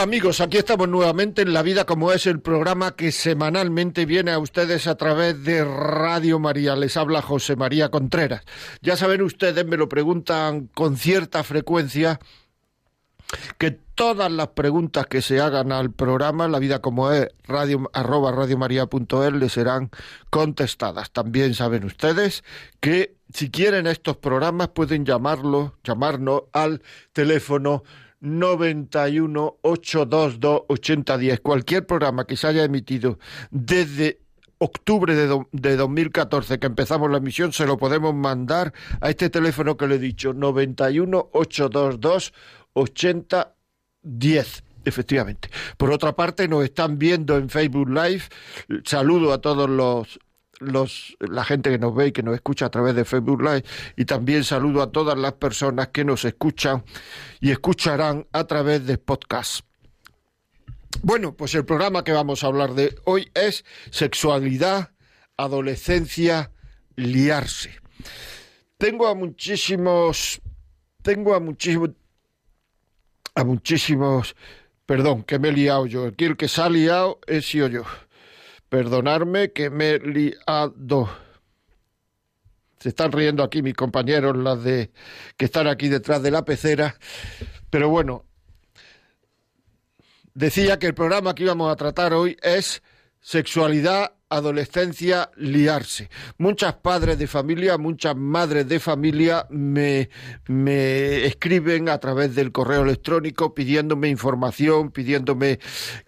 Amigos, aquí estamos nuevamente en La Vida como es el programa que semanalmente viene a ustedes a través de Radio María. Les habla José María Contreras. Ya saben ustedes, me lo preguntan con cierta frecuencia, que todas las preguntas que se hagan al programa, La Vida como es, radio, arroba radiomaria.es, les serán contestadas. También saben ustedes que si quieren estos programas pueden llamarlo, llamarnos al teléfono 91 822 8010. Cualquier programa que se haya emitido desde octubre de, de 2014 que empezamos la emisión se lo podemos mandar a este teléfono que le he dicho 91 822 8010 efectivamente. Por otra parte, nos están viendo en Facebook Live. Saludo a todos los los, la gente que nos ve y que nos escucha a través de Facebook Live y también saludo a todas las personas que nos escuchan y escucharán a través de podcast. Bueno, pues el programa que vamos a hablar de hoy es sexualidad, adolescencia, liarse. Tengo a muchísimos, tengo a muchísimos, a muchísimos, perdón, que me he liado yo. Aquí el que se ha liado he sido yo. Perdonarme que me he liado. Se están riendo aquí mis compañeros, las de que están aquí detrás de la pecera. Pero bueno, decía que el programa que íbamos a tratar hoy es sexualidad adolescencia liarse. Muchas padres de familia, muchas madres de familia me, me escriben a través del correo electrónico pidiéndome información, pidiéndome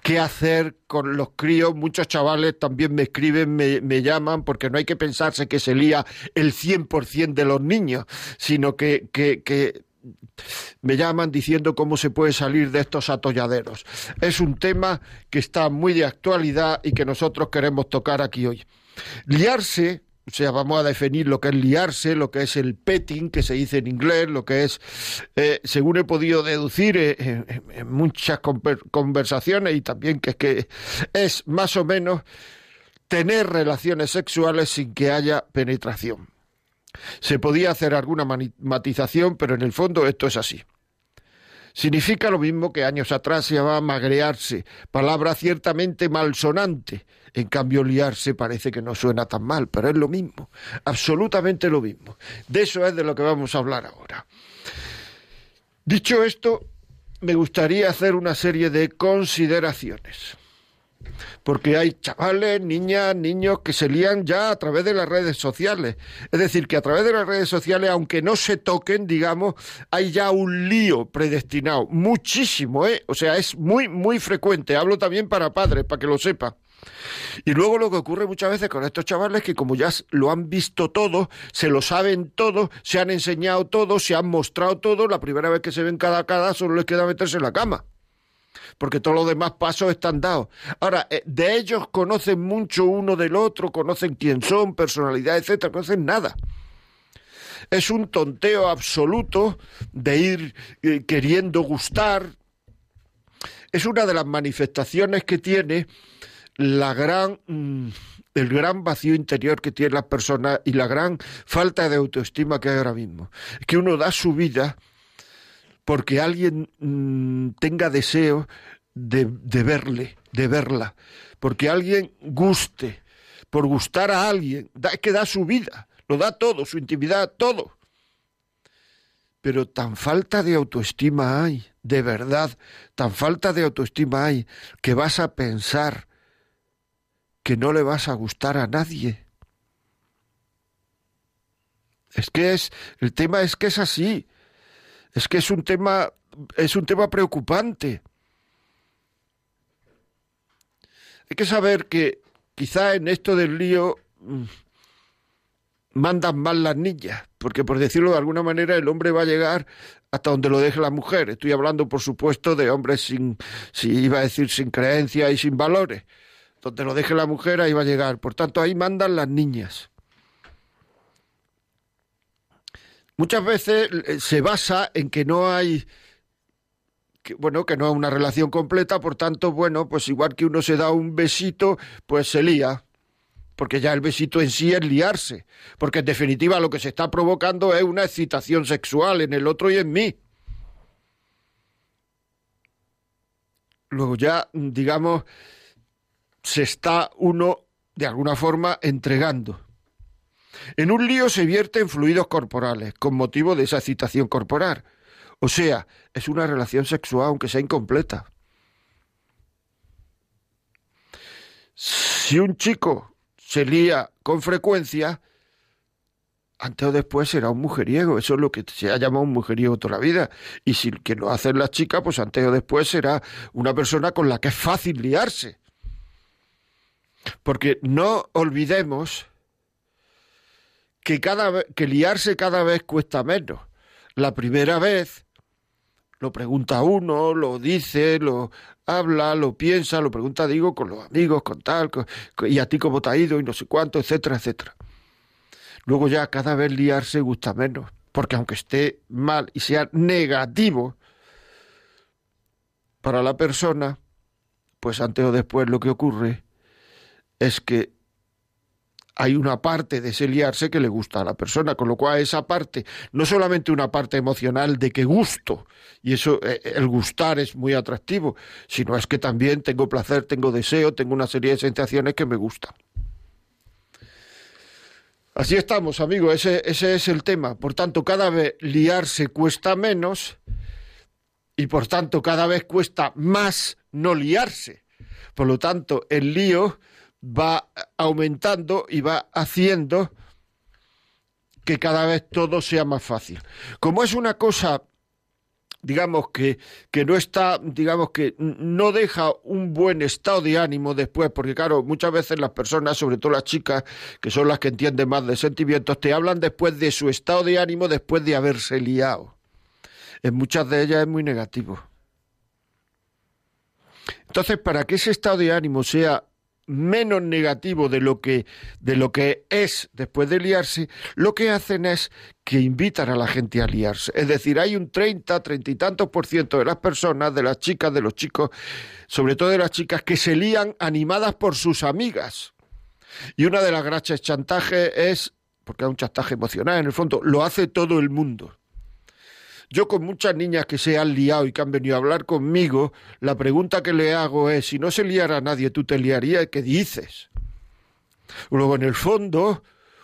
qué hacer con los críos. Muchos chavales también me escriben, me, me llaman, porque no hay que pensarse que se lía el 100% de los niños, sino que, que, que me llaman diciendo cómo se puede salir de estos atolladeros. Es un tema que está muy de actualidad y que nosotros queremos tocar aquí hoy. Liarse, o sea, vamos a definir lo que es liarse, lo que es el petting, que se dice en inglés, lo que es, eh, según he podido deducir eh, en, en muchas conversaciones y también que es que es más o menos tener relaciones sexuales sin que haya penetración. Se podía hacer alguna matización, pero en el fondo esto es así. Significa lo mismo que años atrás se llamaba magrearse, palabra ciertamente malsonante. En cambio, liarse parece que no suena tan mal, pero es lo mismo, absolutamente lo mismo. De eso es de lo que vamos a hablar ahora. Dicho esto, me gustaría hacer una serie de consideraciones porque hay chavales, niñas, niños que se lían ya a través de las redes sociales. Es decir, que a través de las redes sociales, aunque no se toquen, digamos, hay ya un lío predestinado. Muchísimo, ¿eh? O sea, es muy, muy frecuente. Hablo también para padres, para que lo sepan. Y luego lo que ocurre muchas veces con estos chavales es que como ya lo han visto todo, se lo saben todo, se han enseñado todo, se han mostrado todo, la primera vez que se ven cada cada solo les queda meterse en la cama porque todos los demás pasos están dados. Ahora, eh, de ellos conocen mucho uno del otro, conocen quién son, personalidad, etcétera, conocen nada. Es un tonteo absoluto de ir eh, queriendo gustar. Es una de las manifestaciones que tiene la gran mm, el gran vacío interior que tienen las personas y la gran falta de autoestima que hay ahora mismo. Es que uno da su vida porque alguien mmm, tenga deseo de, de verle, de verla, porque alguien guste, por gustar a alguien, es que da su vida, lo da todo, su intimidad, todo. Pero tan falta de autoestima hay, de verdad, tan falta de autoestima hay, que vas a pensar que no le vas a gustar a nadie. Es que es, el tema es que es así. Es que es un tema, es un tema preocupante. Hay que saber que quizá en esto del lío mm, mandan mal las niñas, porque por decirlo de alguna manera el hombre va a llegar hasta donde lo deje la mujer. Estoy hablando, por supuesto, de hombres sin, si iba a decir, sin creencia y sin valores. Donde lo deje la mujer, ahí va a llegar. Por tanto, ahí mandan las niñas. Muchas veces eh, se basa en que no hay bueno, que no es una relación completa, por tanto, bueno, pues igual que uno se da un besito, pues se lía porque ya el besito en sí es liarse, porque en definitiva lo que se está provocando es una excitación sexual en el otro y en mí. Luego ya, digamos, se está uno de alguna forma entregando. En un lío se vierten fluidos corporales con motivo de esa excitación corporal. O sea, es una relación sexual aunque sea incompleta. Si un chico se lía con frecuencia, antes o después será un mujeriego. Eso es lo que se ha llamado un mujeriego toda la vida. Y si que lo hacen las chicas, pues antes o después será una persona con la que es fácil liarse. Porque no olvidemos que, cada, que liarse cada vez cuesta menos. La primera vez lo pregunta uno, lo dice, lo habla, lo piensa, lo pregunta, digo, con los amigos, con tal, y a ti cómo te ha ido, y no sé cuánto, etcétera, etcétera. Luego ya cada vez liarse gusta menos, porque aunque esté mal y sea negativo para la persona, pues antes o después lo que ocurre es que hay una parte de ese liarse que le gusta a la persona, con lo cual esa parte, no solamente una parte emocional de que gusto, y eso, eh, el gustar es muy atractivo, sino es que también tengo placer, tengo deseo, tengo una serie de sensaciones que me gustan. Así estamos, amigos, ese, ese es el tema. Por tanto, cada vez liarse cuesta menos y por tanto cada vez cuesta más no liarse. Por lo tanto, el lío va aumentando y va haciendo que cada vez todo sea más fácil. Como es una cosa digamos que, que no está, digamos que no deja un buen estado de ánimo después, porque claro, muchas veces las personas, sobre todo las chicas, que son las que entienden más de sentimientos, te hablan después de su estado de ánimo después de haberse liado. En muchas de ellas es muy negativo. Entonces, para que ese estado de ánimo sea menos negativo de lo que de lo que es después de liarse, lo que hacen es que invitan a la gente a liarse. Es decir, hay un 30, 30 y tantos por ciento de las personas, de las chicas, de los chicos, sobre todo de las chicas, que se lían animadas por sus amigas. Y una de las gracias chantaje es, porque es un chantaje emocional en el fondo, lo hace todo el mundo. Yo con muchas niñas que se han liado y que han venido a hablar conmigo, la pregunta que le hago es, si no se liara nadie, ¿tú te liarías? ¿Qué dices? Luego, en el fondo,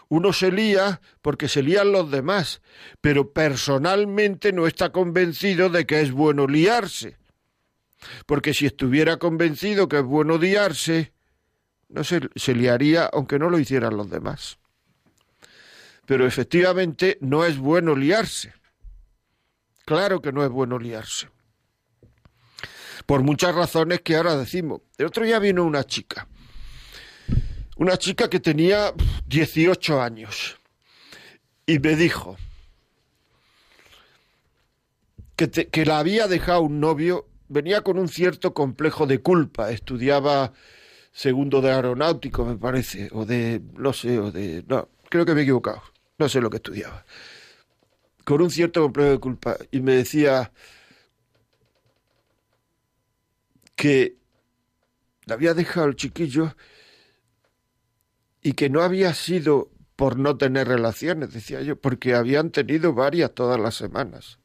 uno se lía porque se lían los demás, pero personalmente no está convencido de que es bueno liarse. Porque si estuviera convencido que es bueno liarse, no se, se liaría aunque no lo hicieran los demás. Pero efectivamente no es bueno liarse. Claro que no es bueno liarse. Por muchas razones que ahora decimos. El otro día vino una chica. Una chica que tenía 18 años. Y me dijo que, que la había dejado un novio. Venía con un cierto complejo de culpa. Estudiaba segundo de aeronáutico, me parece. O de, no sé, o de... No, creo que me he equivocado. No sé lo que estudiaba con un cierto complejo de culpa y me decía que le había dejado el chiquillo y que no había sido por no tener relaciones, decía yo, porque habían tenido varias todas las semanas.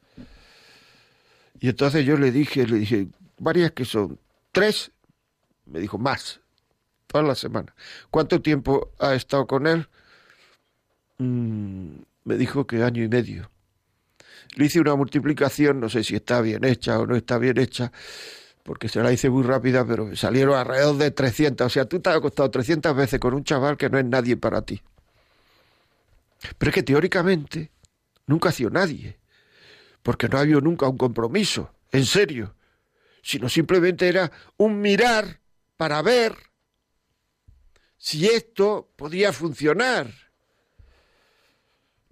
Y entonces yo le dije, le dije, varias que son, tres, me dijo, más, todas las semanas. ¿Cuánto tiempo ha estado con él? Mm, me dijo que año y medio. Le hice una multiplicación, no sé si está bien hecha o no está bien hecha, porque se la hice muy rápida, pero salieron alrededor de 300. O sea, tú te has acostado 300 veces con un chaval que no es nadie para ti. Pero es que teóricamente nunca ha sido nadie, porque no ha habido nunca un compromiso, en serio, sino simplemente era un mirar para ver si esto podía funcionar.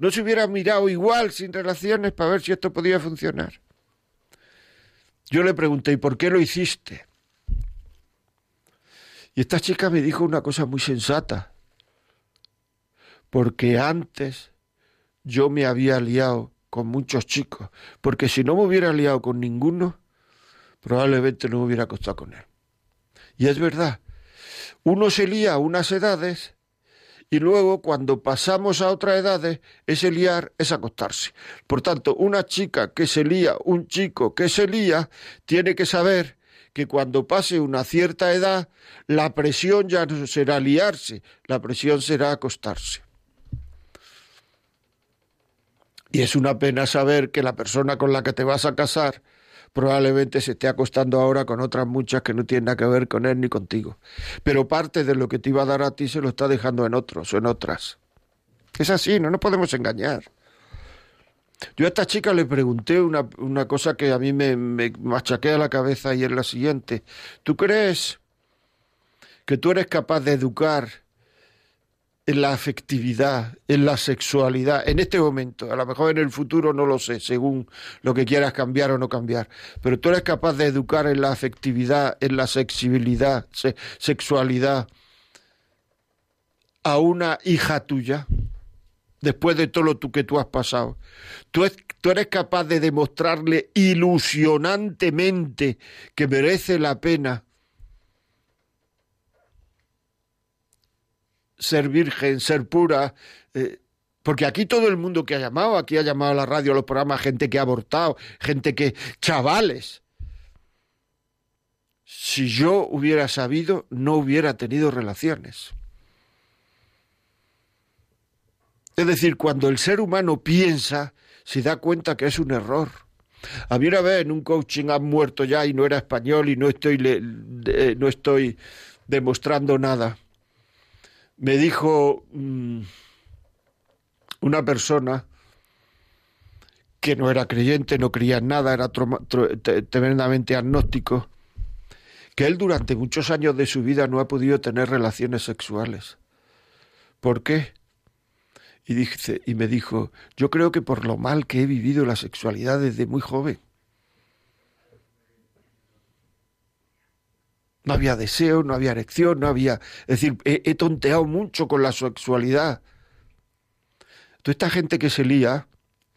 ¿No se hubiera mirado igual sin relaciones para ver si esto podía funcionar? Yo le pregunté, ¿y por qué lo hiciste? Y esta chica me dijo una cosa muy sensata. Porque antes yo me había liado con muchos chicos. Porque si no me hubiera liado con ninguno, probablemente no me hubiera acostado con él. Y es verdad, uno se lía a unas edades y luego cuando pasamos a otras edades, ese liar es acostarse. Por tanto, una chica que se lía, un chico que se lía, tiene que saber que cuando pase una cierta edad, la presión ya no será liarse, la presión será acostarse. Y es una pena saber que la persona con la que te vas a casar probablemente se esté acostando ahora con otras muchas que no tienen nada que ver con él ni contigo. Pero parte de lo que te iba a dar a ti se lo está dejando en otros o en otras. Es así, no nos podemos engañar. Yo a esta chica le pregunté una, una cosa que a mí me, me la cabeza y es la siguiente. ¿Tú crees que tú eres capaz de educar en la afectividad, en la sexualidad, en este momento, a lo mejor en el futuro no lo sé, según lo que quieras cambiar o no cambiar, pero tú eres capaz de educar en la afectividad, en la sexibilidad, sexualidad a una hija tuya, después de todo lo que tú has pasado. Tú, tú eres capaz de demostrarle ilusionantemente que merece la pena ser virgen, ser pura, eh, porque aquí todo el mundo que ha llamado, aquí ha llamado a la radio, a los programas, gente que ha abortado, gente que, chavales. Si yo hubiera sabido, no hubiera tenido relaciones. Es decir, cuando el ser humano piensa, se da cuenta que es un error. A mí una vez en un coaching han muerto ya y no era español y no estoy, no estoy demostrando nada me dijo mm, una persona que no era creyente, no creía en nada, era tremendamente agnóstico, que él durante muchos años de su vida no ha podido tener relaciones sexuales. ¿Por qué? Y, dice, y me dijo, yo creo que por lo mal que he vivido la sexualidad desde muy joven. No había deseo, no había erección, no había... Es decir, he, tonteado mucho con la sexualidad. Toda esta gente que se lía,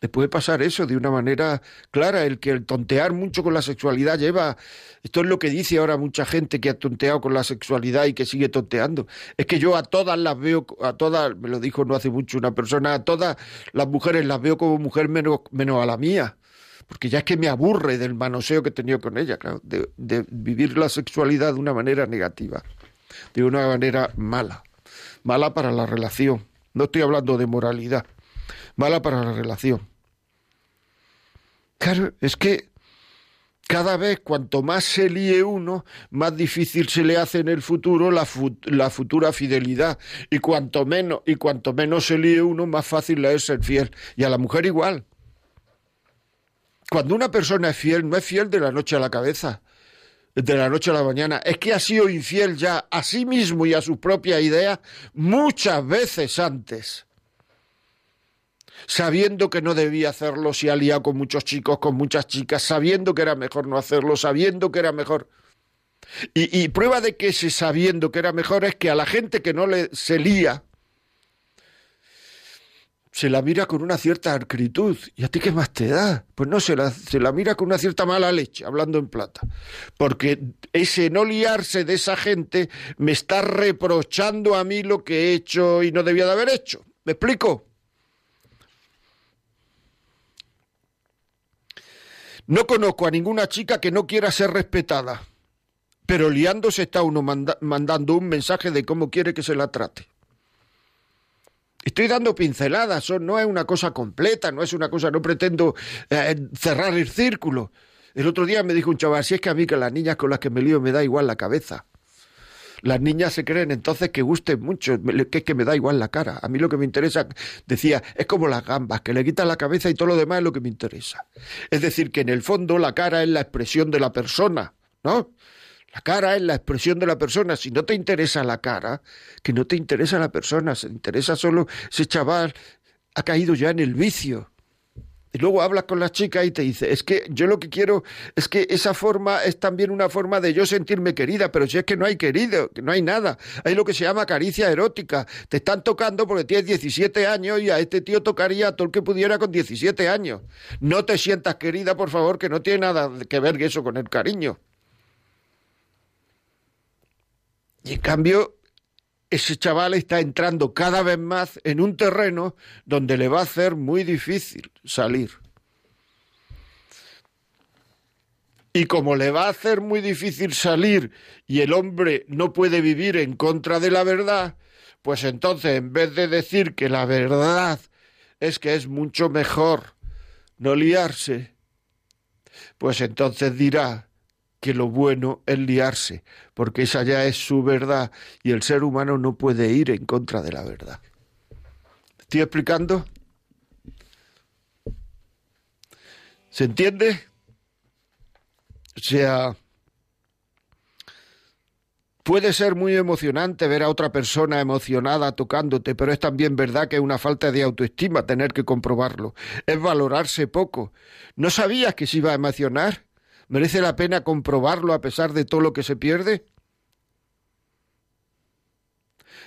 le puede pasar eso de una manera clara. El que el tontear mucho con la sexualidad lleva. Esto es lo que dice ahora mucha gente que ha tonteado con la sexualidad y que sigue tonteando. Es que yo a todas las veo, a todas, me lo dijo no hace mucho una persona, a todas las mujeres las veo como mujer menos, menos a la mía porque ya es que me aburre del manoseo que he tenido con ella, claro, de, vivir la sexualidad de una manera negativa, de una manera mala, mala para la relación. No estoy hablando de moralidad, mala para la relación. Claro, es que cada vez cuanto más se líe uno, más difícil se le hace en el futuro la, futura fidelidad. Y cuanto menos, y cuanto menos se líe uno, más fácil le es ser fiel. Y a la mujer igual. Cuando una persona es fiel, no es fiel de la noche a la cabeza, de la noche a la mañana, es que ha sido infiel ya a sí mismo y a su propia idea muchas veces antes. Sabiendo que no debía hacerlo, se ha liado con muchos chicos, con muchas chicas, sabiendo que era mejor no hacerlo, sabiendo que era mejor. Y, y prueba de que ese sabiendo que era mejor es que a la gente que no le se lía, se la mira con una cierta acritud. ¿Y a ti qué más te da? Pues no, se la, se la mira con una cierta mala leche, hablando en plata. Porque ese no liarse de esa gente me está reprochando a mí lo que he hecho y no debía de haber hecho. ¿Me explico? No conozco a ninguna chica que no quiera ser respetada, pero liándose está uno mandando un mensaje de cómo quiere que se la trate. Estoy dando pinceladas, no es una cosa completa, no es una cosa, no pretendo eh, cerrar el círculo. El otro día me dijo un chaval, si es que a mí que las niñas con las que me lío me da igual la cabeza. Las niñas se creen entonces que gusten mucho, que es que me da igual la cara. A mí lo que me interesa, decía, es como las gambas, que le quitan la cabeza y todo lo demás es lo que me interesa. Es decir, que en el fondo la cara es la expresión de la persona, ¿no? La cara es la expresión de la persona. Si no te interesa la cara, que no te interesa la persona, se interesa solo ese chaval ha caído ya en el vicio. Y luego hablas con la chica y te dice, es que yo lo que quiero es que esa forma es también una forma de yo sentirme querida, pero si es que no hay querido, que no hay nada. Hay lo que se llama caricia erótica. Te están tocando porque tienes 17 años y a este tío tocaría todo el que pudiera con 17 años. No te sientas querida, por favor, que no tiene nada que ver eso con el cariño. Y en cambio, ese chaval está entrando cada vez más en un terreno donde le va a ser muy difícil salir. Y como le va a hacer muy difícil salir y el hombre no puede vivir en contra de la verdad, pues entonces en vez de decir que la verdad es que es mucho mejor no liarse, pues entonces dirá que lo bueno es liarse, porque esa ya es su verdad y el ser humano no puede ir en contra de la verdad. ¿Estoy explicando? ¿Se entiende? O sea, puede ser muy emocionante ver a otra persona emocionada tocándote, pero es también verdad que es una falta de autoestima tener que comprobarlo. Es valorarse poco. ¿No sabías que se iba a emocionar? ¿Merece la pena comprobarlo a pesar de todo lo que se pierde?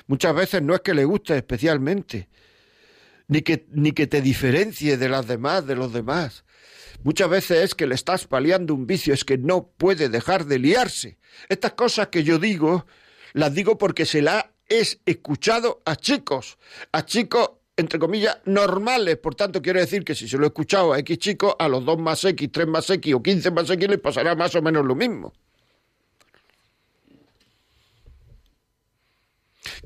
Muchas veces no es que le guste especialmente, ni que, ni que te diferencie de las demás, de los demás. Muchas veces es que le estás paliando un vicio, es que no puede dejar de liarse. Estas cosas que yo digo, las digo porque se las he escuchado a chicos, a chicos entre comillas, normales. Por tanto, quiero decir que si se lo he escuchado a X chicos, a los 2 más X, 3 más X o 15 más X les pasará más o menos lo mismo.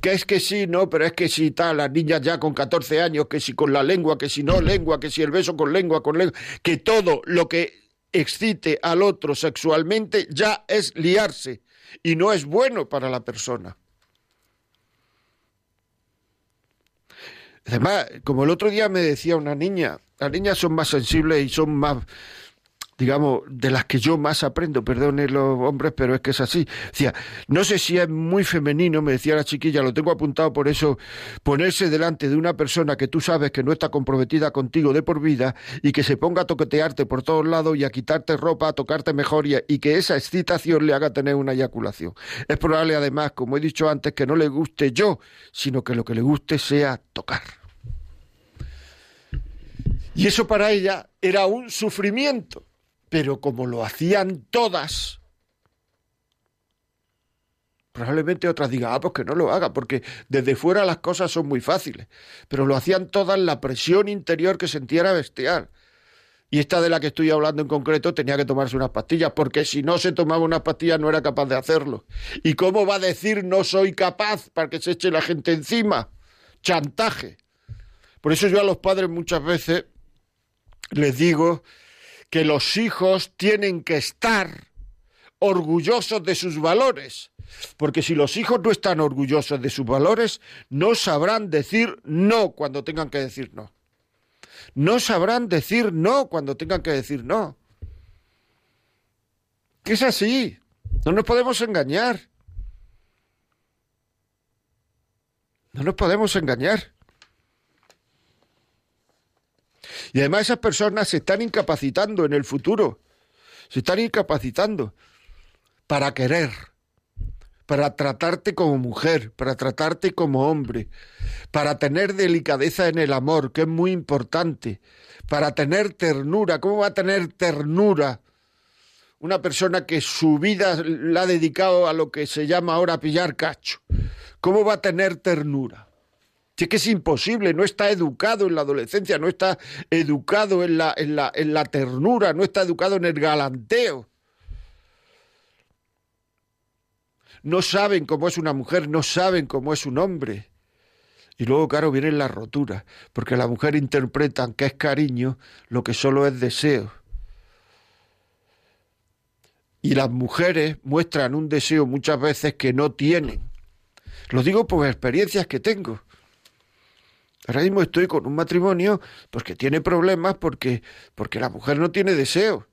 Que es que sí, no, pero es que si tal, las niñas ya con 14 años, que si con la lengua, que si no lengua, que si el beso con lengua, con lengua, que todo lo que excite al otro sexualmente ya es liarse y no es bueno para la persona. Además, como el otro día me decía una niña, las niñas son más sensibles y son más, digamos, de las que yo más aprendo, perdone los hombres, pero es que es así. Decía, no sé si es muy femenino, me decía la chiquilla, lo tengo apuntado por eso, ponerse delante de una persona que tú sabes que no está comprometida contigo de por vida y que se ponga a toquetearte por todos lados y a quitarte ropa, a tocarte mejor y, y que esa excitación le haga tener una eyaculación. Es probable además, como he dicho antes, que no le guste yo, sino que lo que le guste sea tocar. Y eso para ella era un sufrimiento. Pero como lo hacían todas, probablemente otras digan, ah, pues que no lo haga, porque desde fuera las cosas son muy fáciles. Pero lo hacían todas, la presión interior que sentía era bestial. Y esta de la que estoy hablando en concreto tenía que tomarse unas pastillas, porque si no se tomaba unas pastillas no era capaz de hacerlo. ¿Y cómo va a decir no soy capaz para que se eche la gente encima? Chantaje. Por eso yo a los padres muchas veces les digo que los hijos tienen que estar orgullosos de sus valores, porque si los hijos no están orgullosos de sus valores, no sabrán decir no cuando tengan que decir no. No sabrán decir no cuando tengan que decir no. Es así. No nos podemos engañar. No nos podemos engañar. Y además esas personas se están incapacitando en el futuro, se están incapacitando para querer, para tratarte como mujer, para tratarte como hombre, para tener delicadeza en el amor, que es muy importante, para tener ternura. ¿Cómo va a tener ternura una persona que su vida la ha dedicado a lo que se llama ahora pillar cacho? ¿Cómo va a tener ternura? Si es que es imposible, no está educado en la adolescencia, no está educado en la, en la, en la ternura, no está educado en el galanteo. No saben cómo es una mujer, no saben cómo es un hombre. Y luego, claro, viene la rotura, porque la mujer interpreta que es cariño lo que solo es deseo. Y las mujeres muestran un deseo muchas veces que no tienen. Lo digo por experiencias que tengo. Ahora mismo estoy con un matrimonio pues que tiene problemas porque, porque la mujer no tiene deseo.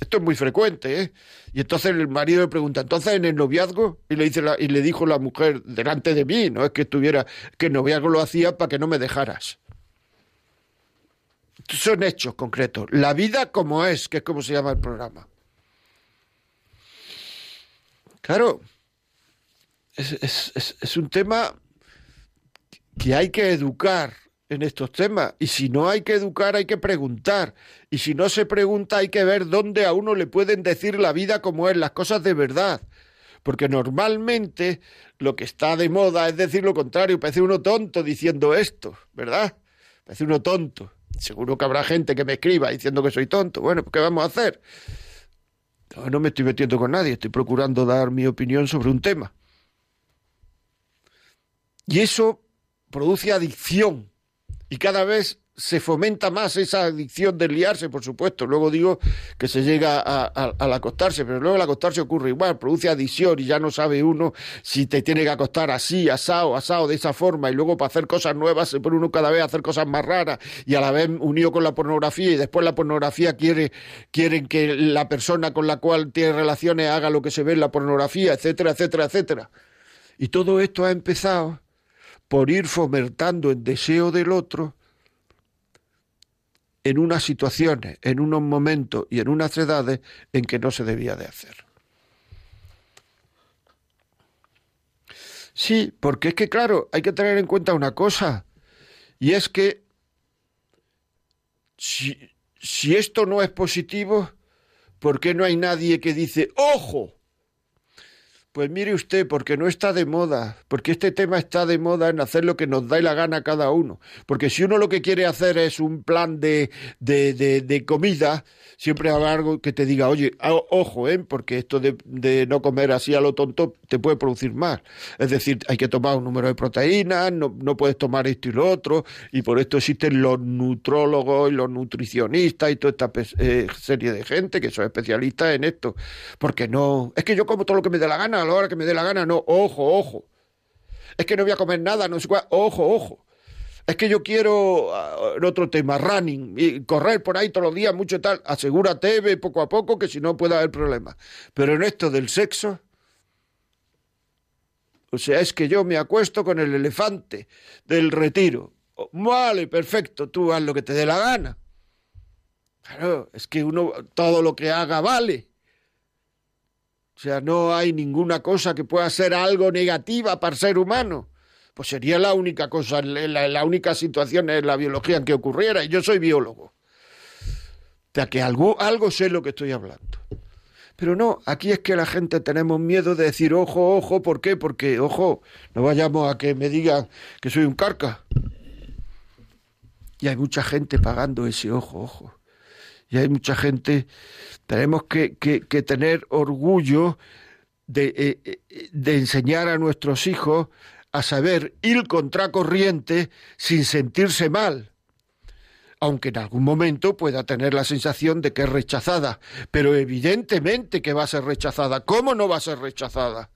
Esto es muy frecuente, ¿eh? Y entonces el marido le pregunta, ¿entonces en el noviazgo? Y le, dice la, y le dijo la mujer delante de mí, no es que estuviera, que el noviazgo lo hacía para que no me dejaras. son hechos concretos. La vida como es, que es como se llama el programa. Claro, es, un tema que hay que educar en estos temas. Y si no hay que educar, hay que preguntar. Y si no se pregunta, hay que ver dónde a uno le pueden decir la vida como es, las cosas de verdad. Porque normalmente lo que está de moda es decir lo contrario. Parece uno tonto diciendo esto, ¿verdad? Parece uno tonto. Seguro que habrá gente que me escriba diciendo que soy tonto. Bueno, pues ¿qué vamos a hacer? No, me estoy metiendo con nadie, estoy procurando dar mi opinión sobre un tema. Y eso produce adicción. Y cada vez se fomenta más esa adicción de liarse, por supuesto. Luego digo que se llega a, al acostarse, pero luego al acostarse ocurre igual, produce adicción y ya no sabe uno si te tiene que acostar así, asado, asado, de esa forma. Y luego para hacer cosas nuevas se pone uno cada vez a hacer cosas más raras y a la vez unido con la pornografía y después la pornografía quiere quieren que la persona con la cual tiene relaciones haga lo que se ve en la pornografía, etcétera, etcétera, etcétera. Y todo esto ha empezado por ir fomentando el deseo del otro en unas situaciones, en unos momentos y en unas edades en que no se debía de hacer. Sí, porque es que claro, hay que tener en cuenta una cosa, y es que si, si esto no es positivo, ¿por qué no hay nadie que dice, ojo? Pues mire usted, porque no está de moda, porque este tema está de moda en hacer lo que nos da la gana cada uno. Porque si uno lo que quiere hacer es un plan de, de, de, comida, siempre habrá algo que te diga, oye, ojo, ¿eh? porque esto de, de, no comer así a lo tonto te puede producir más. Es decir, hay que tomar un número de proteínas, no, no puedes tomar esto y lo otro, y por esto existen los nutrólogos y los nutricionistas y toda esta eh, serie de gente que son especialistas en esto. Porque no, es que yo como todo lo que me dé la gana a la hora que me dé la gana, no, ojo, ojo. Es que no voy a comer nada, no sé cuál, ojo, ojo. Es que yo quiero en otro tema, running, y correr por ahí todos los días, mucho tal. Asegúrate, ve poco a poco, que si no puede haber problemas. Pero en esto del sexo, o sea, es que yo me acuesto con el elefante del retiro. Vale, perfecto, tú haz lo que te dé la gana. Claro, es que uno todo lo que haga vale. Sea, no hay ninguna cosa que pueda ser algo negativa para el ser humano. Pues sería la única cosa, la, única situación en la biología en que ocurriera. Y yo soy biólogo. O sea, que algo, algo sé lo que estoy hablando. Pero no, aquí es que la gente tenemos miedo de decir ojo, ojo, ¿por qué? Porque, ojo, no vayamos a que me digan que soy un carca. Y hay mucha gente pagando ese ojo, ojo. Y hay mucha gente tenemos que, tener orgullo de, eh, eh, de enseñar a nuestros hijos a saber ir contracorriente sin sentirse mal aunque en algún momento pueda tener la sensación de que es rechazada, pero evidentemente que va a ser rechazada. ¿Cómo no va a ser rechazada?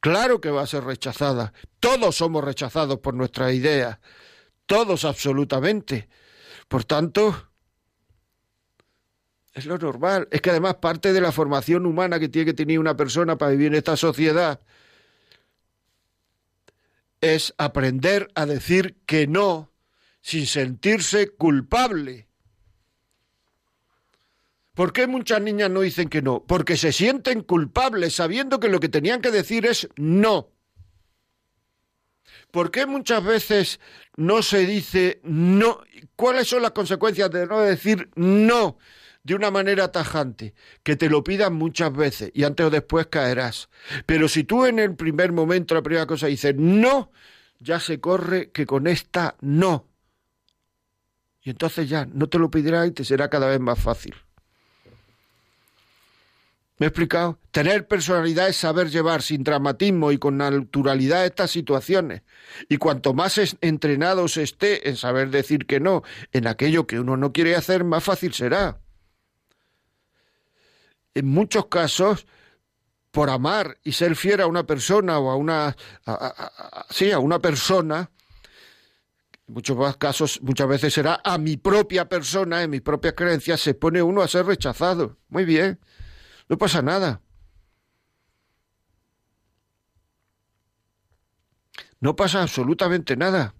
Claro que va a ser rechazada. Todos somos rechazados por nuestras ideas, todos absolutamente. Por tanto, es lo normal. Es que además parte de la formación humana que tiene que tener una persona para vivir en esta sociedad es aprender a decir que no sin sentirse culpable. ¿Por qué muchas niñas no dicen que no? Porque se sienten culpables sabiendo que lo que tenían que decir es no. ¿Por qué muchas veces no se dice no? ¿Cuáles son las consecuencias de no decir no? De una manera tajante, que te lo pidan muchas veces y antes o después caerás. Pero si tú en el primer momento, la primera cosa dices no, ya se corre que con esta no. Y entonces ya no te lo pedirá y te será cada vez más fácil. ¿Me he explicado? Tener personalidad es saber llevar sin dramatismo y con naturalidad estas situaciones. Y cuanto más entrenado se esté en saber decir que no en aquello que uno no quiere hacer, más fácil será en muchos casos, por amar y ser fiel a una persona o a una, sí, a una persona, en muchos casos, muchas veces será a mi propia persona, en mis propias creencias, se pone uno a ser rechazado. Muy bien, no pasa nada. No pasa absolutamente nada.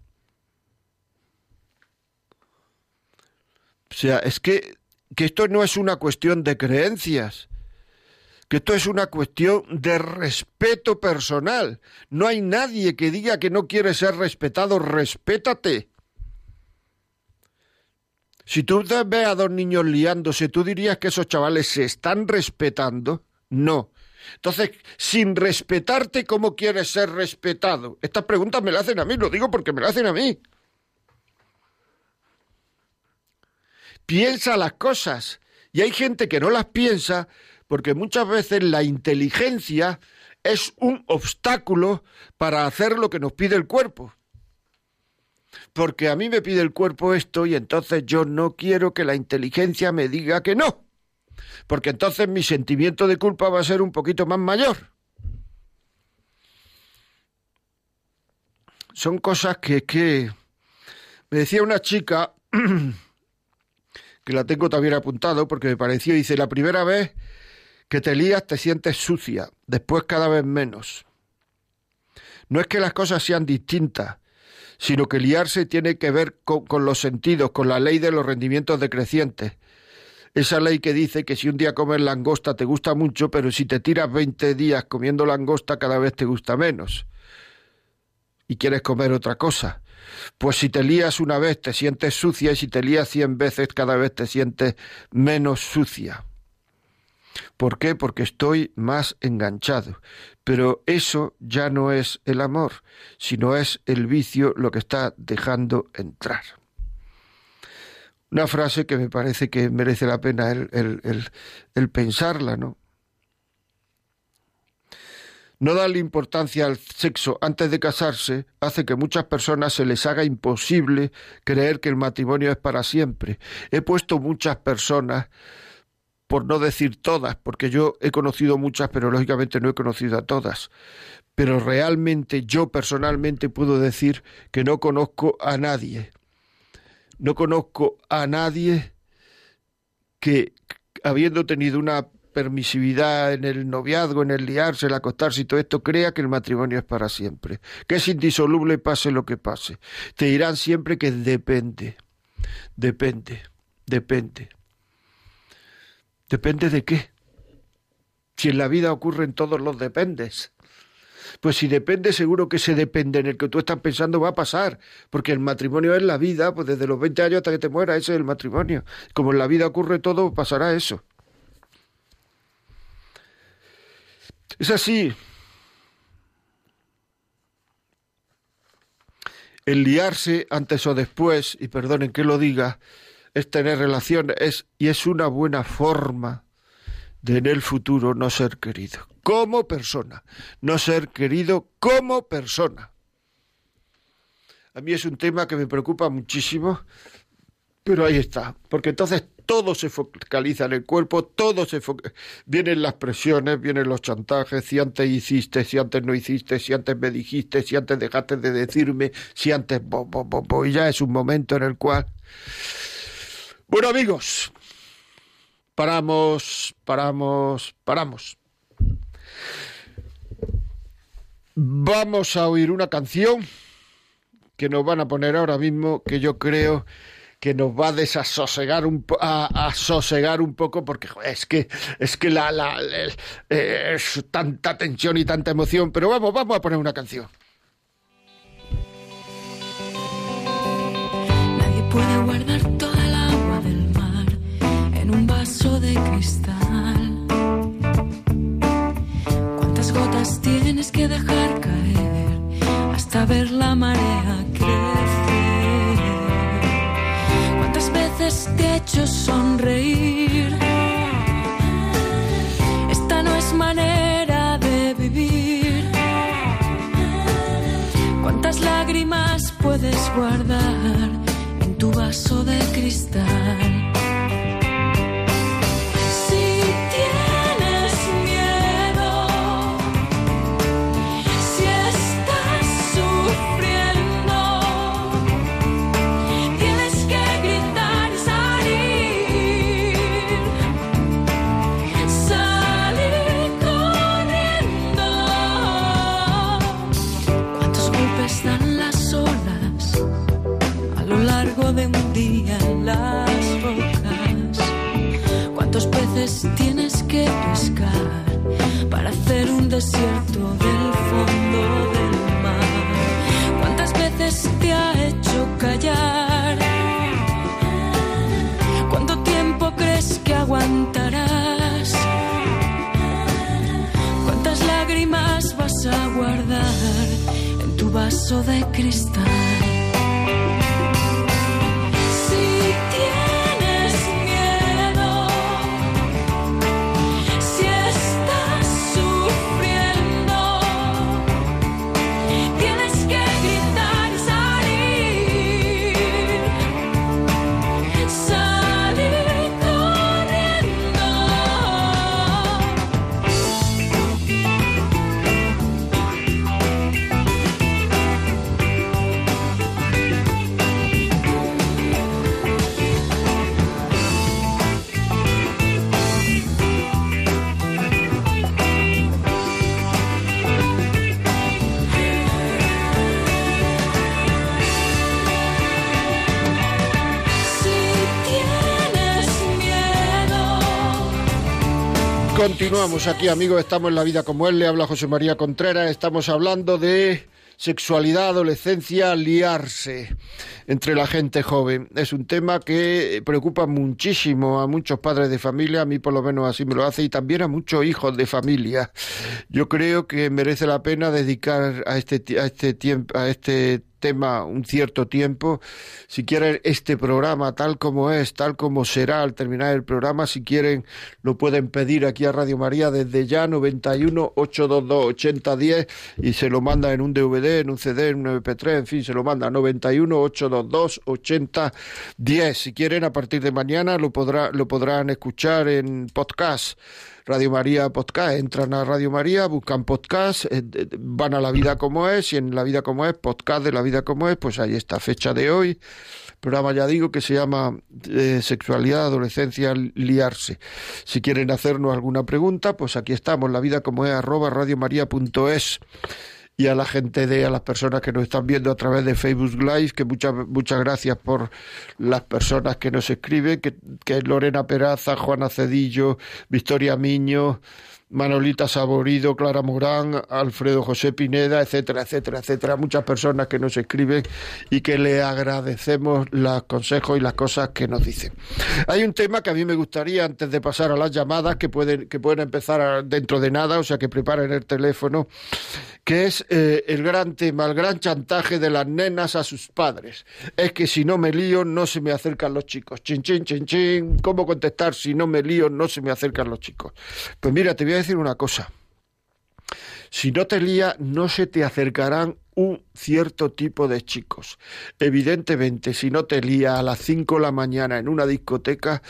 sea, es que, que esto no es una cuestión de creencias, que esto es una cuestión de respeto personal. No hay nadie que diga que no quiere ser respetado, respétate. Si tú ves a dos niños liándose, ¿tú dirías que esos chavales se están respetando? No. Entonces, sin respetarte, ¿cómo quieres ser respetado? Estas preguntas me las hacen a mí, lo digo porque me las hacen a mí. Piensa las cosas. Y hay gente que no las piensa porque muchas veces la inteligencia es un obstáculo para hacer lo que nos pide el cuerpo. Porque a mí me pide el cuerpo esto y entonces yo no quiero que la inteligencia me diga que no. Porque entonces mi sentimiento de culpa va a ser un poquito más mayor. Son cosas que, que... Me decía una chica, que la tengo también apuntado porque me pareció, dice, la primera vez que te lías te sientes sucia, después cada vez menos. No es que las cosas sean distintas, sino que liarse tiene que ver con, los sentidos, con la ley de los rendimientos decrecientes. Esa ley que dice que si un día comes langosta te gusta mucho, pero si te tiras 20 días comiendo langosta cada vez te gusta menos. Y quieres comer otra cosa. Pues si te lías una vez te sientes sucia y si te lías cien veces cada vez te sientes menos sucia. ¿Por qué? Porque estoy más enganchado. Pero eso ya no es el amor, sino es el vicio lo que está dejando entrar. Una frase que me parece que merece la pena el, el, pensarla, ¿no? No darle importancia al sexo antes de casarse hace que muchas personas se les haga imposible creer que el matrimonio es para siempre. He puesto muchas personas por no decir todas, porque yo he conocido muchas, pero lógicamente no he conocido a todas. Pero realmente yo personalmente puedo decir que no conozco a nadie. No conozco a nadie que, habiendo tenido una permisividad en el noviazgo, en el liarse, el acostarse y todo esto, crea que el matrimonio es para siempre, que es indisoluble pase lo que pase. Te dirán siempre que depende, depende, depende. ¿Depende de qué? Si en la vida ocurren todos los dependes. Pues si depende, seguro que ese depende en el que tú estás pensando va a pasar, porque el matrimonio es la vida, pues desde los 20 años hasta que te mueras, ese es el matrimonio. Como en la vida ocurre todo, pasará eso. Es así. El liarse antes o después, y perdonen que lo diga, es tener relaciones y es una buena forma de en el futuro no ser querido como persona, no ser querido como persona. A mí es un tema que me preocupa muchísimo, pero ahí está, porque entonces todo se focaliza en el cuerpo, todo se vienen las presiones, vienen los chantajes, si antes hiciste, si antes no hiciste, si antes me dijiste, si antes dejaste de decirme, si antes y ya es un momento en el cual bueno amigos, paramos, paramos, paramos. Vamos a oír una canción que nos van a poner ahora mismo que yo creo que nos va a desasosegar un a, sosegar un poco porque es que es que la, la es tanta tensión y tanta emoción pero vamos vamos a poner una canción nadie puede guardar de cristal. ¿Cuántas gotas tienes que dejar caer hasta ver la marea crecer? ¿Cuántas veces te he hecho sonreír? Esta no es manera de vivir. ¿Cuántas lágrimas puedes guardar en tu vaso de cristal? Desierto del fondo del mar. ¿Cuántas veces te ha hecho callar? ¿Cuánto tiempo crees que aguantarás? ¿Cuántas lágrimas vas a guardar en tu vaso de cristal? Continuamos aquí, amigos. Estamos en La Vida como Él. Le habla José María Contreras. Estamos hablando de sexualidad, adolescencia, liarse entre la gente joven. Es un tema que preocupa muchísimo a muchos padres de familia, a mí por lo menos así me lo hace, y también a muchos hijos de familia. Yo creo que merece la pena dedicar a este, a este tiempo, a este tema un cierto tiempo. Si quieren este programa tal como es, tal como será al terminar el programa, si quieren lo pueden pedir aquí a Radio María desde ya 91 822 8010 y se lo manda en un DVD, en un CD, en un MP3, en fin, se lo manda 91 822 8010. Si quieren a partir de mañana lo podrá, lo podrán escuchar en podcast Radio María Podcast. Entran a Radio María, buscan podcast, eh, van a La Vida como es, y en La Vida como es, podcast de La Vida como es, pues ahí está, fecha de hoy. Programa, ya digo, que se llama eh, Sexualidad, Adolescencia, Liarse. Si quieren hacernos alguna pregunta, pues aquí estamos, la vida como es, arroba radiomaria.es y a la gente de, a las personas que nos están viendo a través de Facebook Live, que muchas, muchas gracias por las personas que nos escriben, que, que Lorena Peraza, Juana Cedillo, Victoria Miño, Manolita Saborido, Clara Morán, Alfredo José Pineda, etcétera, etcétera, etcétera. Muchas personas que nos escriben y que le agradecemos los consejos y las cosas que nos dicen. Hay un tema que a mí me gustaría, antes de pasar a las llamadas, que pueden, que pueden empezar dentro de nada, o sea que preparen el teléfono, que es eh, el gran tema, el gran chantaje de las nenas a sus padres. Es que si no me lío, no se me acercan los chicos. Chin, chin, chin, chin. ¿Cómo contestar si no me lío, no se me acercan los chicos? Pues mira, te voy a decir una cosa. Si no te lía, no se te acercarán un cierto tipo de chicos. Evidentemente, si no te lía a las 5 de la mañana en una discoteca,